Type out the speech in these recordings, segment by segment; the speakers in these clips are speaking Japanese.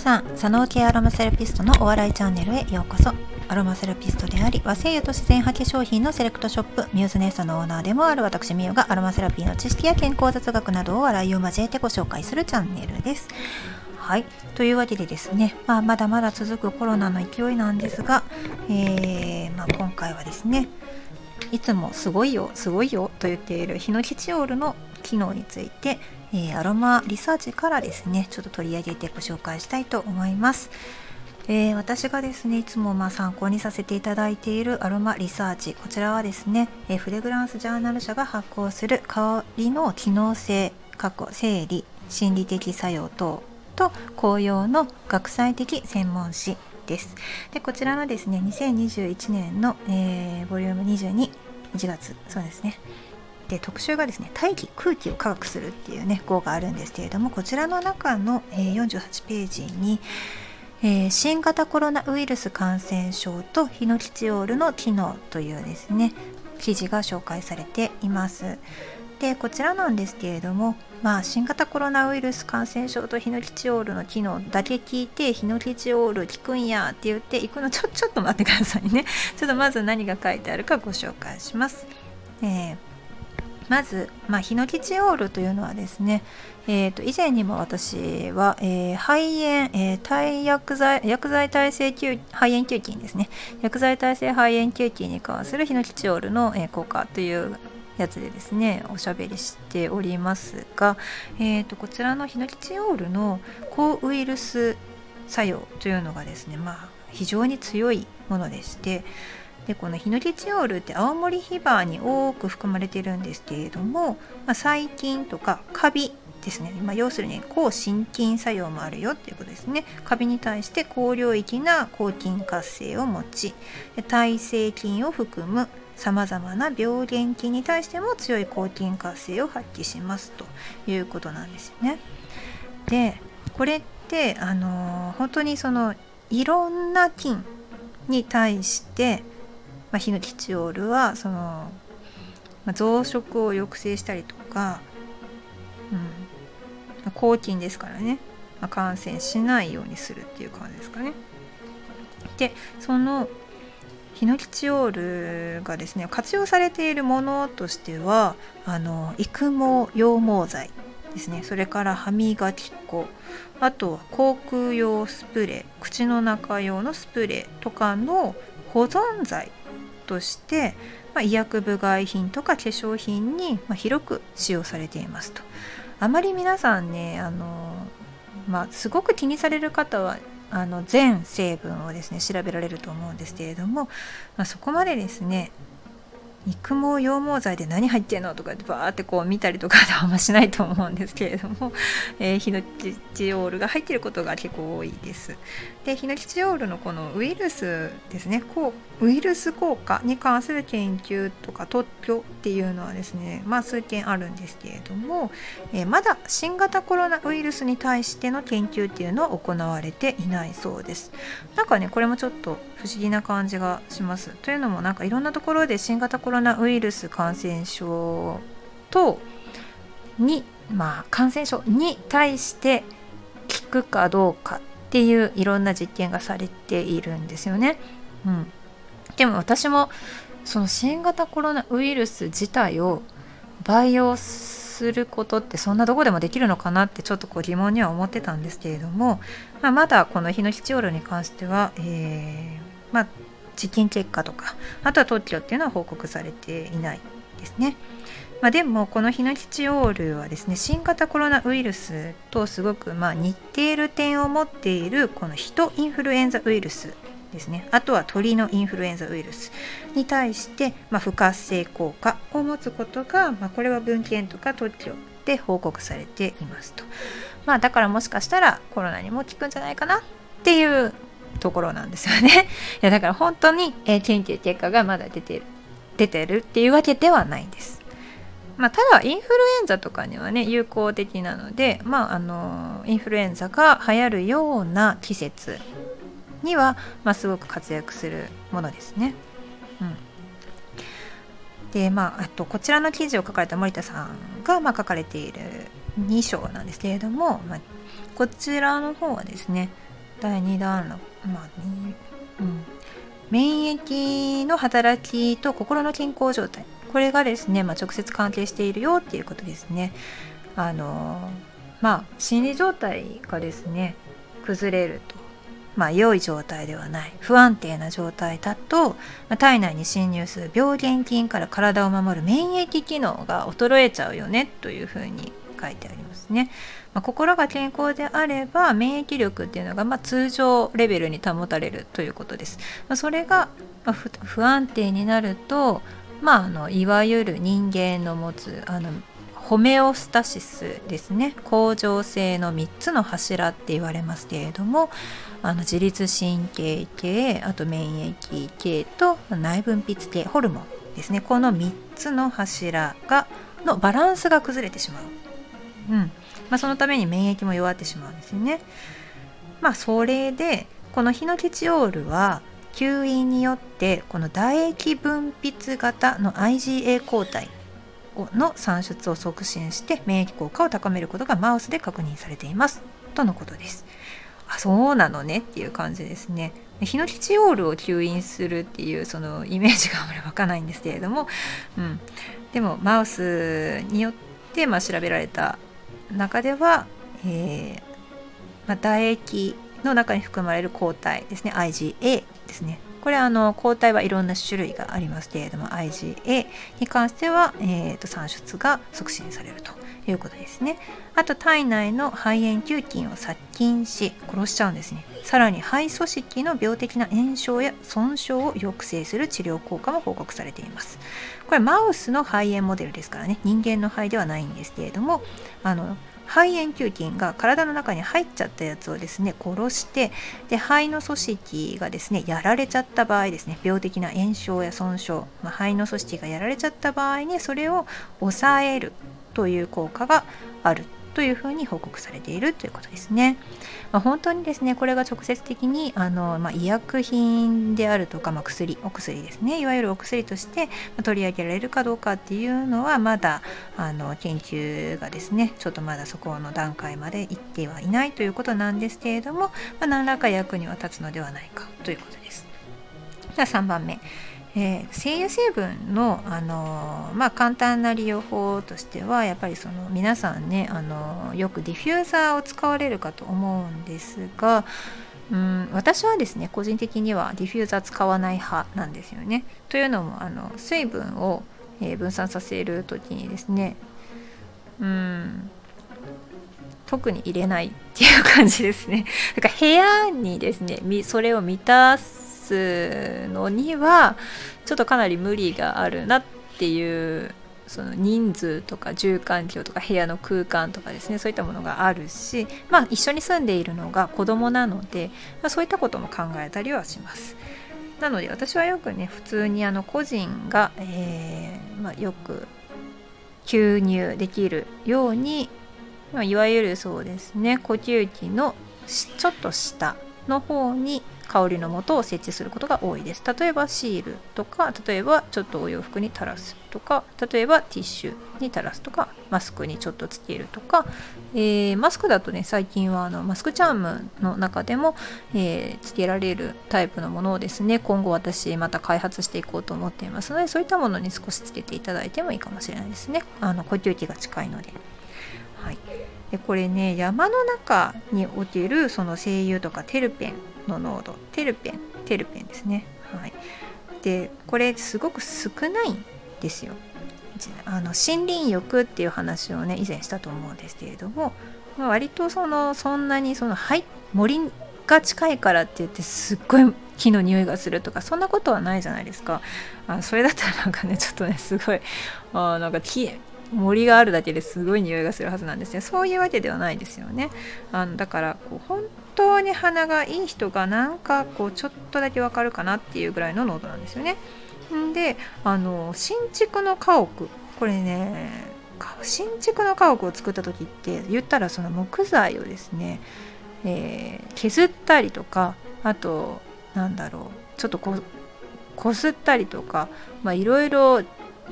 さん佐野系アロマセラピストのお笑いチャンネルへようこそ。アロマセラピストであり和製油と自然派化粧品のセレクトショップミューズネストのオーナーでもある私ミオがアロマセラピーの知識や健康雑学などを笑いを交えてご紹介するチャンネルです。はい。というわけでですね、まあ、まだまだ続くコロナの勢いなんですが、えーまあ、今回はですねいつもすごいよすごいよと言っているヒノキチオールの機能について、えー、アロマリサーチからですねちょっと取り上げてご紹介したいと思います。えー、私がですねいつもま参考にさせていただいているアロマリサーチこちらはですね、えー、フレグランスジャーナル社が発行する香りの機能性過去生理心理的作用等と紅葉の学際的専門誌です。でこちらのですね2021年の、えー、ボリューム221月そうですねで特集がですね大気空気を科学するっていうね号があるんですけれどもこちらの中の、えー、48ページに、えー、新型コロナウイルス感染症とヒノキチオールの機能というですね記事が紹介されています。でこちらなんですけれども、まあ、新型コロナウイルス感染症とヒノキチオールの機能だけ聞いてヒノキチオール効くんやって言って行くのちょちょっと待ってくださいねちょっとまず何が書いてあるかご紹介します。えーまず、まあ、ヒノキチオールというのはですね、えー、と以前にも私は、えー、肺炎、えー、耐薬剤薬剤耐性肺炎球菌ですね。薬剤耐性肺炎球菌に関するヒノキチオールの、えー、効果というやつでですねおしゃべりしておりますが、えー、とこちらのヒノキチオールの抗ウイルス作用というのがですね、まあ、非常に強いものでしてでこのヒノキチオールって青森ヒバーに多く含まれてるんですけれども、まあ、細菌とかカビですね、まあ、要するに抗心筋作用もあるよっていうことですね。カビに対して高領域な抗菌活性を持ち耐性菌を含むさまざまな病原菌に対しても強い抗菌活性を発揮します。ということなんですよね。でこれってあの本当にそのいろんな菌に対してまあ、ヒノキチオールはその、まあ、増殖を抑制したりとか、うん、抗菌ですからね、まあ、感染しないようにするっていう感じですかね。でそのヒノキチオールがですね活用されているものとしてはあの育毛羊毛剤ですね。それから歯磨き粉。あとは口腔用スプレー。口の中用のスプレーとかの保存剤として、まあ、医薬部外品とか化粧品に、ま広く使用されていますと。あまり皆さんねあの、まあ、すごく気にされる方はあの全成分をですね調べられると思うんですけれども、まあ、そこまでですね育毛羊毛剤で何入ってんのとかバーってこう見たりとかあんましないと思うんですけれども、えー、ヒノキチオールが入っていることが結構多いです。でヒノキチオールのこのウイルスですねこうウイルス効果に関する研究とか特許っていうのはですねまあ数件あるんですけれども、えー、まだ新型コロナウイルスに対しての研究っていうのは行われていないそうです。なんかねこれもちょっと不思議な感じがします。というのもなんかいろんなところで新型コロナウイルス感染症とにまあ感染症に対して効くかどうかっていういろんな実験がされているんですよね。うん、でも私もその新型コロナウイルス自体を培養することってそんなどこでもできるのかなってちょっとこう疑問には思ってたんですけれども、まあ、まだこのヒノキチオールに関しては、えー、まあ、実験結果とかあとは特許っていうのは報告されていないですね。まあ、でもこのヒノキチオールはですね新型コロナウイルスとすごくま似ている点を持っているこのヒトインフルエンザウイルスですねあとは鳥のインフルエンザウイルスに対してま不活性効果を持つことが、まあ、これは文献とか特許で報告されていますと。まあ、だからもしかしたらコロナにも効くんじゃないかなっていうところなんですよね。いやだから本当に、え、研究結果がまだ出てる出てるっていうわけではないんです。まあ、ただインフルエンザとかにはね有効的なので、まあ、あのインフルエンザが流行るような季節には、まあ、すごく活躍するものですね。うん、でまああとこちらの記事を書かれた森田さんが、まあ、書かれている2章なんですけれども、まあ、こちらの方はですね第2段落まあ、うん、免疫の働きと心の健康状態。これがですね、まあ、直接関係しているよっていうことですね。あのまあ心理状態がですね崩れると。まあ、良い状態ではない。不安定な状態だと、まあ、体内に侵入する病原菌から体を守る免疫機能が衰えちゃうよねというふうに書いてありますね。まあ、心が健康であれば免疫力っていうのがま通常レベルに保たれるということです。まそれが不安定になると、まあ、あのいわゆる人間の持つあのホメオスタシスですね恒常性の3つの柱って言われますけれどもあの自律神経系あと免疫系と内分泌系ホルモンですねこの3つの柱がのバランスが崩れてしまう、うんまあ、そのために免疫も弱ってしまうんですよね。まあ、それでこのヒノキチオールは吸引によってこの唾液分泌型の IgA 抗体の産出を促進して免疫効果を高めることがマウスで確認されていますとのことです。あそうなのねっていう感じですね。ヒノキチオールを吸引するっていうそのイメージがあまり湧かないんですけれども、うん、でもマウスによってまあ調べられた中では、えーまあ、唾液の中に含まれる抗体ですね。IgA ですね。これあの抗体はいろんな種類がありますけれども IgA に関しては、えーと、産出が促進されると。いうことですね。あと体内の肺炎球菌を殺菌し殺しちゃうんですね。さらに肺組織の病的な炎症や損傷を抑制する治療効果も報告されています。これマウスの肺炎モデルですからね。人間の肺ではないんですけれどもあの肺炎球菌が体の中に入っちゃったやつをですね殺してで肺の組織がですねやられちゃった場合ですね病的な炎症や損傷、まあ、肺の組織がやられちゃった場合にそれを抑える。という効果があるというふに報告されているということですね。まあ、本当にですねこれが直接的にあの、まあ、医薬品であるとか、まあ、薬お薬ですねいわゆるお薬として取り上げられるかどうかっていうのはまだあの研究がですねちょっとまだそこの段階まで行ってはいないということなんですけれども、ま、何らか役には立つのではないかということです。では3番目えー、精油成分の、あのー、まあ、簡単な利用法としてはやっぱりその皆さんね、あのー、よくディフューザーを使われるかと思うんですがうん私はですね個人的にはディフューザー使わない派なんですよね。というのもあの水分を、え分散させる時にですねうん特に入れないっていう感じですね。だから部屋にですねそれを満たすすのにはちょっとかなり無理があるなっていうその人数とか住環境とか部屋の空間とかですねそういったものがあるし、まあ、一緒に住んでいるのが子供なので、まあ、そういったことも考えたりはします。なので私はよくね普通にあの個人が、えー、まあ、よく吸入できるように、まあ、いわゆるそうですね呼吸器のちょっと下の方に香りの素を設置することが多いです。例えばシールとか例えばちょっとお洋服に垂らすとか例えばティッシュに垂らすとかマスクにちょっとつけるとか、えー、マスクだとね最近はあのマスクチャームの中でも、えー、つけられるタイプのものをですね今後私また開発していこうと思っていますのでそういったものに少しつけていただいてもいいかもしれないですね。あの呼吸器が近いので。はい。でこれね山の中におけるその精油とかテルペンの濃度テルペンテルペンですね。はい。でこれすごく少ないんですよ。あの森林浴っていう話をね以前したと思うんですけれども、まあ、割とそのそんなにそのはい森が近いからって言ってすっごい木の匂いがするとかそんなことはないじゃないですか。あそれだったらなんかねちょっとねすごいあなんか木森があるだけですごい匂いがするはずなんですね。そういうわけではないですよね。あのだからこう本当に鼻がいい人がなんかこうちょっとだけわかるかなっていうぐらいの濃度なんですよね。んであの新築の家屋。これね新築の家屋を作った時って言ったらその木材をですね、えー、削ったりとかあとなんだろうちょっとここすったりとかいろいろ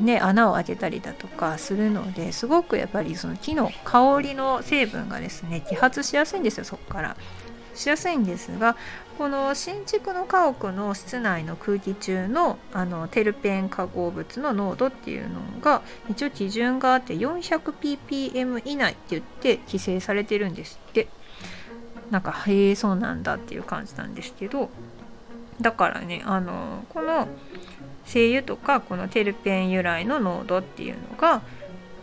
ね、穴を開けたりだとかするのですごくやっぱりその木の香りの成分がですね揮発しやすいんですよそこから。しやすいんですがこの新築の家屋の室内の空気中のあのテルペン化合物の濃度っていうのが一応基準があって 400ppm 以内って言って規制されてるんですって。なんかへえそうなんだっていう感じなんですけど。だからねあのこの精油とかこのテルペン由来の濃度っていうのが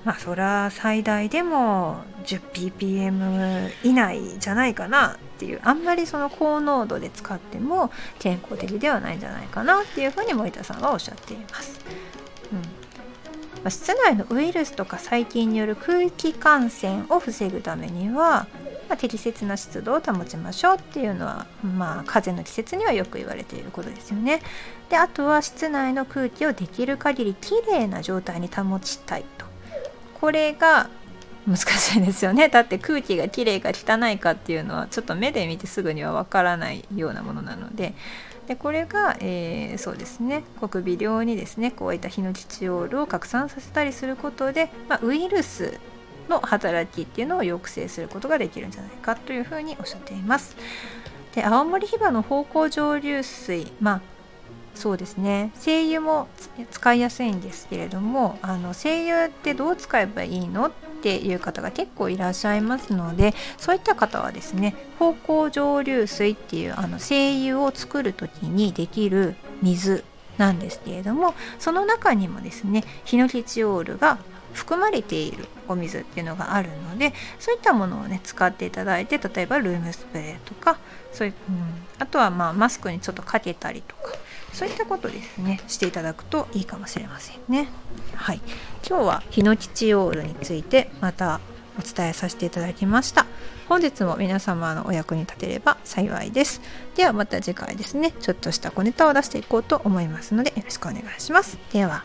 まあそら最大でも 10ppm 以内じゃないかなっていうあんまりその高濃度で使っても健康的ではないんじゃないかなっていうふうに森田さんはおっしゃっています。うんま、室内のウイルスとか細菌による空気感染を防ぐためには、あ、適切な湿度を保ちましょうっていうのは、まあ、風の季節にはよく言われていることですよね。であとは室内の空気をできる限りきれいな状態に保ちたいと。これが難しいですよねだって空気がきれいか汚いかっていうのはちょっと目で見てすぐにはわからないようなものなのででこれが、えー、そうですね国微量にですねこういったヒノキチオールを拡散させたりすることで、まあ、ウイルスの働きっていうのを抑制することができるんじゃないかというふうにおっしゃっています。で青森ヒバの芳香蒸留水、まあ、そうですね精油も使いやすいんですけれどもあの精油ってどう使えばいいのっていう方が結構いらっしゃいますのでそういった方はですね芳香蒸留水っていうあの精油を作る時にできる水なんですけれどもその中にもですねヒノキチオールが含まれているお水っていうのがあるのでそういったものをね使っていただいて例えばルームスプレーとかそういう、うん、あとはまあマスクにちょっとかけたりとかそういったことですねしていただくといいかもしれませんね。はい。今日はヒノキチオールについてまたお伝えさせていただきました。本日も皆様のお役に立てれば幸いです。ではまた次回ですね。ちょっとした小ネタを出していこうと思いますのでよろしくお願いします。では。